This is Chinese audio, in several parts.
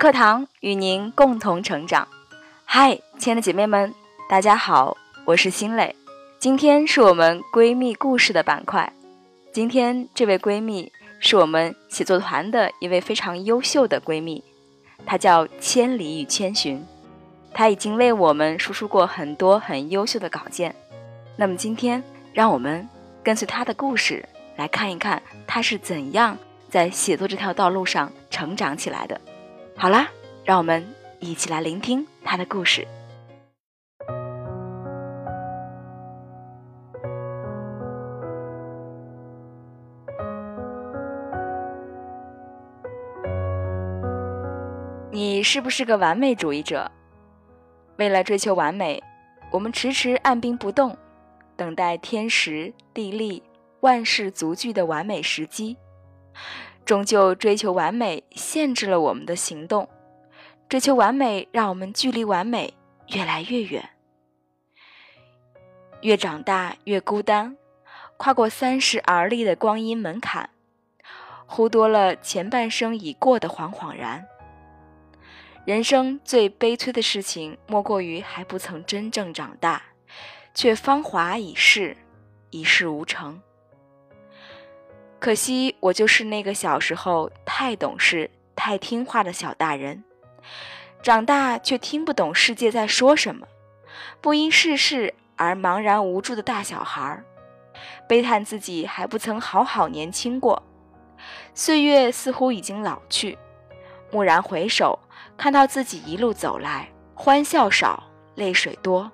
课堂与您共同成长。嗨，亲爱的姐妹们，大家好，我是新蕾。今天是我们闺蜜故事的板块。今天这位闺蜜是我们写作团的一位非常优秀的闺蜜，她叫千里与千寻。她已经为我们输出过很多很优秀的稿件。那么今天，让我们跟随她的故事来看一看她是怎样在写作这条道路上成长起来的。好啦，让我们一起来聆听他的故事。你是不是个完美主义者？为了追求完美，我们迟迟按兵不动，等待天时地利万事足具的完美时机。终究，追求完美限制了我们的行动，追求完美让我们距离完美越来越远。越长大越孤单，跨过三十而立的光阴门槛，忽多了前半生已过的惶惶然。人生最悲催的事情，莫过于还不曾真正长大，却芳华已逝，一事无成。可惜我就是那个小时候太懂事、太听话的小大人，长大却听不懂世界在说什么，不因世事而茫然无助的大小孩儿，悲叹自己还不曾好好年轻过，岁月似乎已经老去，蓦然回首。看到自己一路走来，欢笑少，泪水多。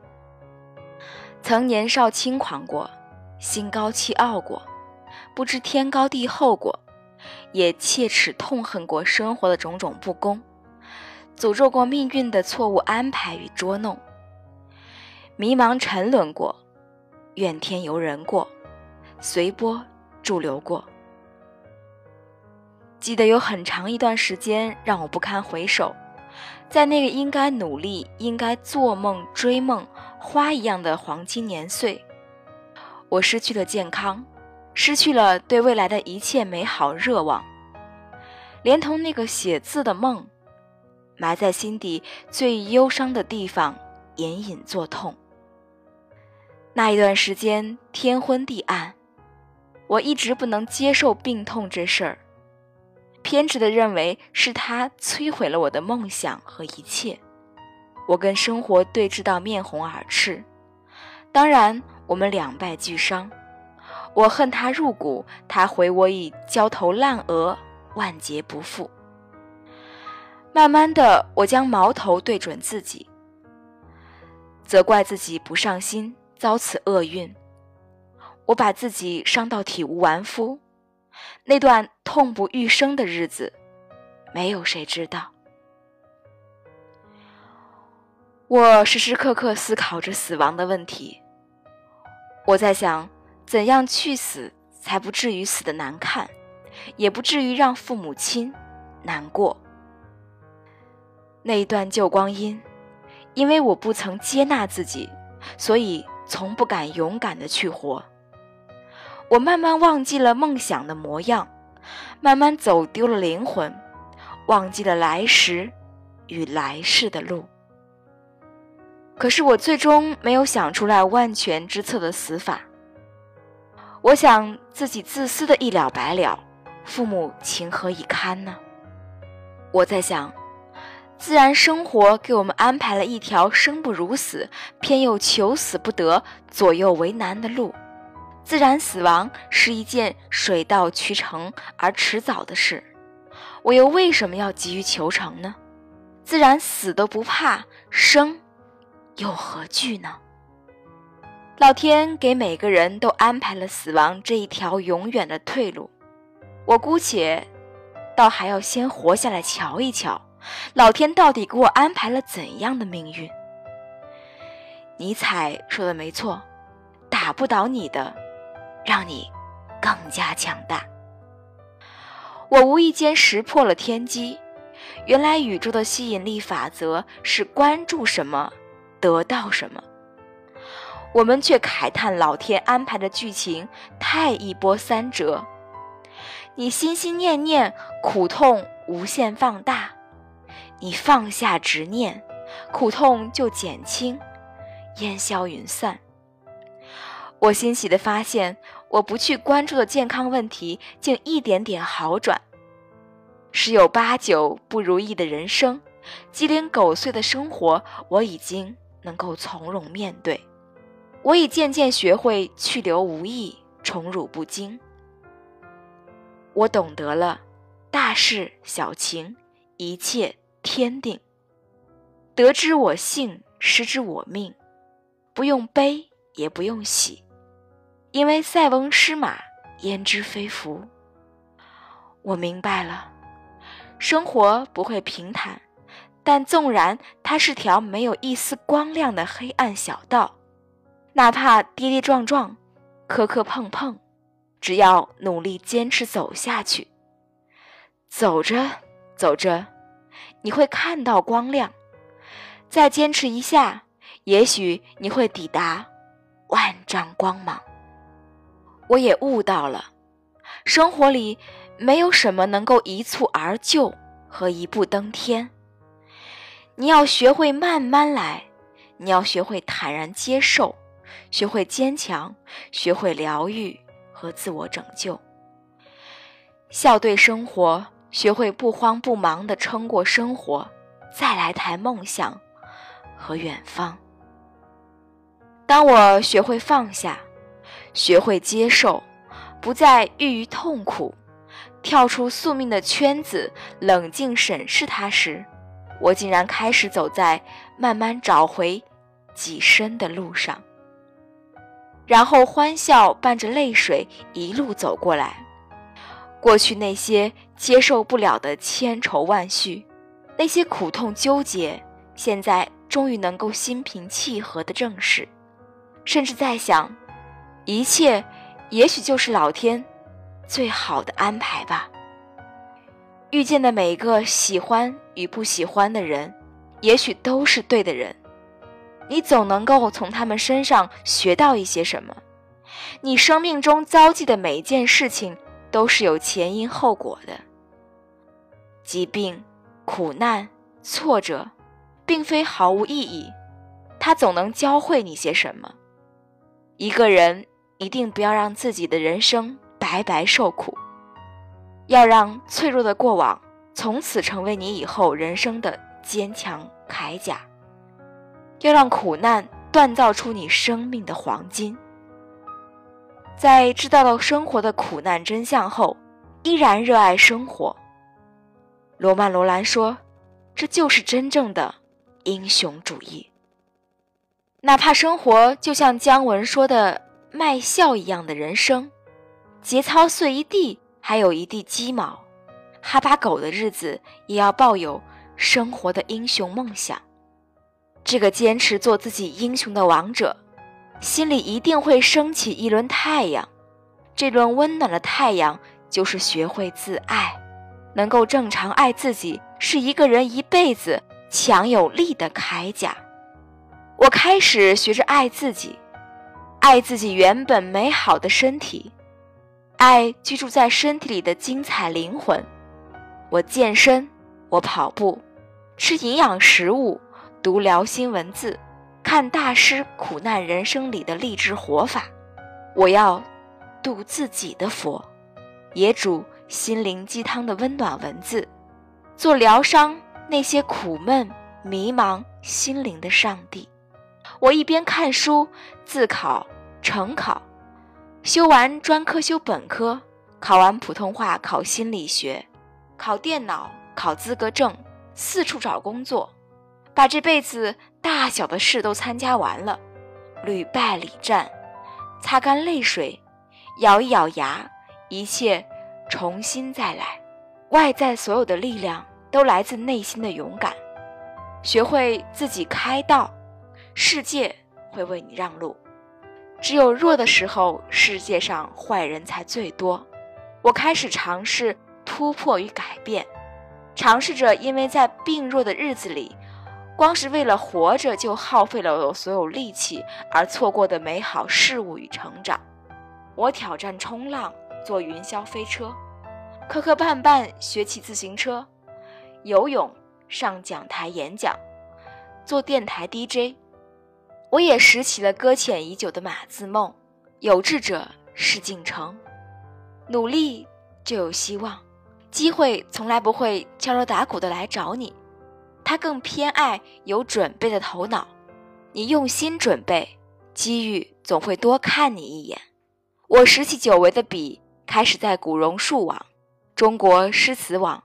曾年少轻狂过，心高气傲过，不知天高地厚过，也切齿痛恨过生活的种种不公，诅咒过命运的错误安排与捉弄。迷茫沉沦过，怨天尤人过，随波逐流过。记得有很长一段时间，让我不堪回首。在那个应该努力、应该做梦、追梦、花一样的黄金年岁，我失去了健康，失去了对未来的一切美好热望，连同那个写字的梦，埋在心底最忧伤的地方，隐隐作痛。那一段时间天昏地暗，我一直不能接受病痛这事儿。偏执的认为是他摧毁了我的梦想和一切，我跟生活对峙到面红耳赤，当然我们两败俱伤。我恨他入骨，他回我以焦头烂额，万劫不复。慢慢的，我将矛头对准自己，责怪自己不上心，遭此厄运。我把自己伤到体无完肤。那段痛不欲生的日子，没有谁知道。我时时刻刻思考着死亡的问题。我在想，怎样去死才不至于死的难看，也不至于让父母亲难过。那一段旧光阴，因为我不曾接纳自己，所以从不敢勇敢的去活。我慢慢忘记了梦想的模样，慢慢走丢了灵魂，忘记了来时与来世的路。可是我最终没有想出来万全之策的死法。我想自己自私的一了百了，父母情何以堪呢？我在想，自然生活给我们安排了一条生不如死，偏又求死不得，左右为难的路。自然死亡是一件水到渠成而迟早的事，我又为什么要急于求成呢？自然死都不怕，生又何惧呢？老天给每个人都安排了死亡这一条永远的退路，我姑且倒还要先活下来瞧一瞧，老天到底给我安排了怎样的命运？尼采说的没错，打不倒你的。让你更加强大。我无意间识破了天机，原来宇宙的吸引力法则是关注什么得到什么。我们却慨叹老天安排的剧情太一波三折，你心心念念，苦痛无限放大；你放下执念，苦痛就减轻，烟消云散。我欣喜地发现，我不去关注的健康问题竟一点点好转。十有八九不如意的人生，鸡零狗碎的生活，我已经能够从容面对。我已渐渐学会去留无意，宠辱不惊。我懂得了，大事小情，一切天定。得之我幸，失之我命，不用悲，也不用喜，因为塞翁失马，焉知非福。我明白了。生活不会平坦，但纵然它是条没有一丝光亮的黑暗小道，哪怕跌跌撞撞、磕磕碰碰，只要努力坚持走下去，走着走着，你会看到光亮。再坚持一下，也许你会抵达万丈光芒。我也悟到了，生活里。没有什么能够一蹴而就和一步登天。你要学会慢慢来，你要学会坦然接受，学会坚强，学会疗愈和自我拯救。笑对生活，学会不慌不忙地撑过生活，再来谈梦想和远方。当我学会放下，学会接受，不再郁于痛苦。跳出宿命的圈子，冷静审视它时，我竟然开始走在慢慢找回己身的路上。然后欢笑伴着泪水一路走过来，过去那些接受不了的千愁万绪，那些苦痛纠结，现在终于能够心平气和的正视，甚至在想，一切也许就是老天。最好的安排吧。遇见的每一个喜欢与不喜欢的人，也许都是对的人。你总能够从他们身上学到一些什么。你生命中遭际的每一件事情，都是有前因后果的。疾病、苦难、挫折，并非毫无意义，它总能教会你些什么。一个人一定不要让自己的人生。白白受苦，要让脆弱的过往从此成为你以后人生的坚强铠甲；要让苦难锻造出你生命的黄金。在知道了生活的苦难真相后，依然热爱生活。罗曼·罗兰说：“这就是真正的英雄主义。”哪怕生活就像姜文说的“卖笑一样的人生”。节操碎一地，还有一地鸡毛；哈巴狗的日子，也要抱有生活的英雄梦想。这个坚持做自己英雄的王者，心里一定会升起一轮太阳。这轮温暖的太阳，就是学会自爱，能够正常爱自己，是一个人一辈子强有力的铠甲。我开始学着爱自己，爱自己原本美好的身体。爱居住在身体里的精彩灵魂。我健身，我跑步，吃营养食物，读疗心文字，看大师苦难人生里的励志活法。我要度自己的佛，也煮心灵鸡汤的温暖文字，做疗伤那些苦闷迷茫心灵的上帝。我一边看书，自考成考。修完专科，修本科，考完普通话，考心理学，考电脑，考资格证，四处找工作，把这辈子大小的事都参加完了，屡败屡战，擦干泪水，咬一咬牙，一切重新再来。外在所有的力量都来自内心的勇敢。学会自己开道，世界会为你让路。只有弱的时候，世界上坏人才最多。我开始尝试突破与改变，尝试着因为在病弱的日子里，光是为了活着就耗费了我所有力气而错过的美好事物与成长。我挑战冲浪，坐云霄飞车，磕磕绊绊学骑自行车，游泳、上讲台演讲，做电台 DJ。我也拾起了搁浅已久的马字梦：有志者事竟成，努力就有希望。机会从来不会敲锣打鼓的来找你，他更偏爱有准备的头脑。你用心准备，机遇总会多看你一眼。我拾起久违的笔，开始在古榕树网、中国诗词网、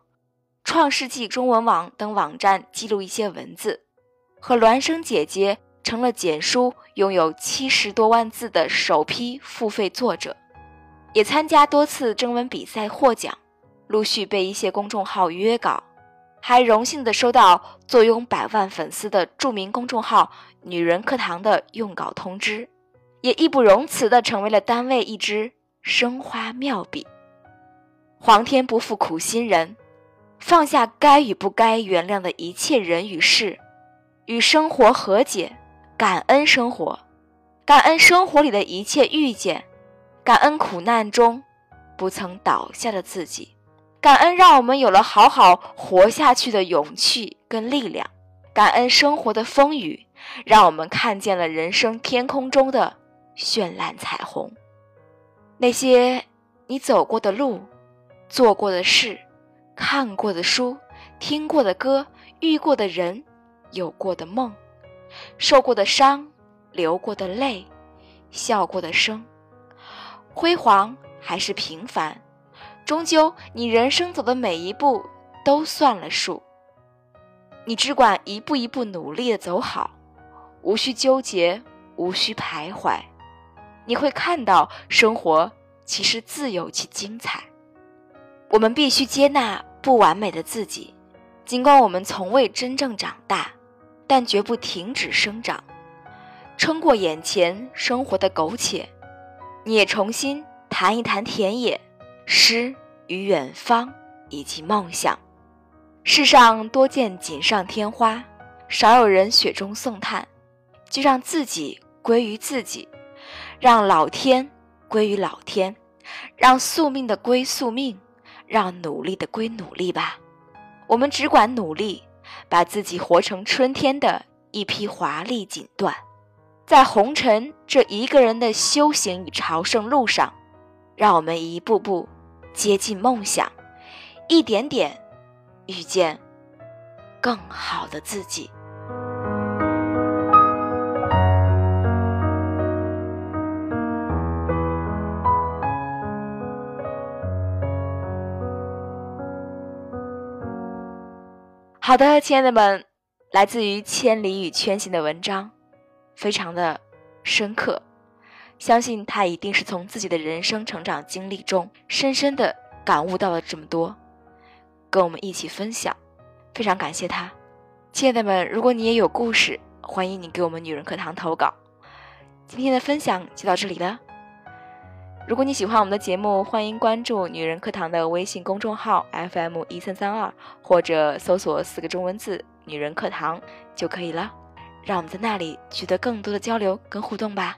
创世纪中文网等网站记录一些文字，和孪生姐姐成了简书拥有七十多万字的首批付费作者，也参加多次征文比赛获奖。陆续被一些公众号约稿，还荣幸的收到坐拥百万粉丝的著名公众号“女人课堂”的用稿通知，也义不容辞的成为了单位一支生花妙笔。皇天不负苦心人，放下该与不该原谅的一切人与事，与生活和解，感恩生活，感恩生活里的一切遇见，感恩苦难中不曾倒下的自己。感恩让我们有了好好活下去的勇气跟力量，感恩生活的风雨，让我们看见了人生天空中的绚烂彩虹。那些你走过的路、做过的事、看过的书、听过的歌、遇过的人、有过的梦、受过的伤、流过的泪、笑过的声，辉煌还是平凡？终究，你人生走的每一步都算了数。你只管一步一步努力的走好，无需纠结，无需徘徊。你会看到，生活其实自有其精彩。我们必须接纳不完美的自己，尽管我们从未真正长大，但绝不停止生长。撑过眼前生活的苟且，你也重新谈一谈田野诗。与远方，以及梦想。世上多见锦上添花，少有人雪中送炭。就让自己归于自己，让老天归于老天，让宿命的归宿命，让努力的归努力吧。我们只管努力，把自己活成春天的一批华丽锦缎，在红尘这一个人的修行与朝圣路上，让我们一步步。接近梦想，一点点遇见更好的自己。好的，亲爱的们，来自于千里与圈行的文章，非常的深刻。相信他一定是从自己的人生成长经历中深深的感悟到了这么多，跟我们一起分享，非常感谢他，亲爱的们，如果你也有故事，欢迎你给我们女人课堂投稿。今天的分享就到这里了，如果你喜欢我们的节目，欢迎关注女人课堂的微信公众号 FM 一三三二，或者搜索四个中文字“女人课堂”就可以了，让我们在那里取得更多的交流跟互动吧。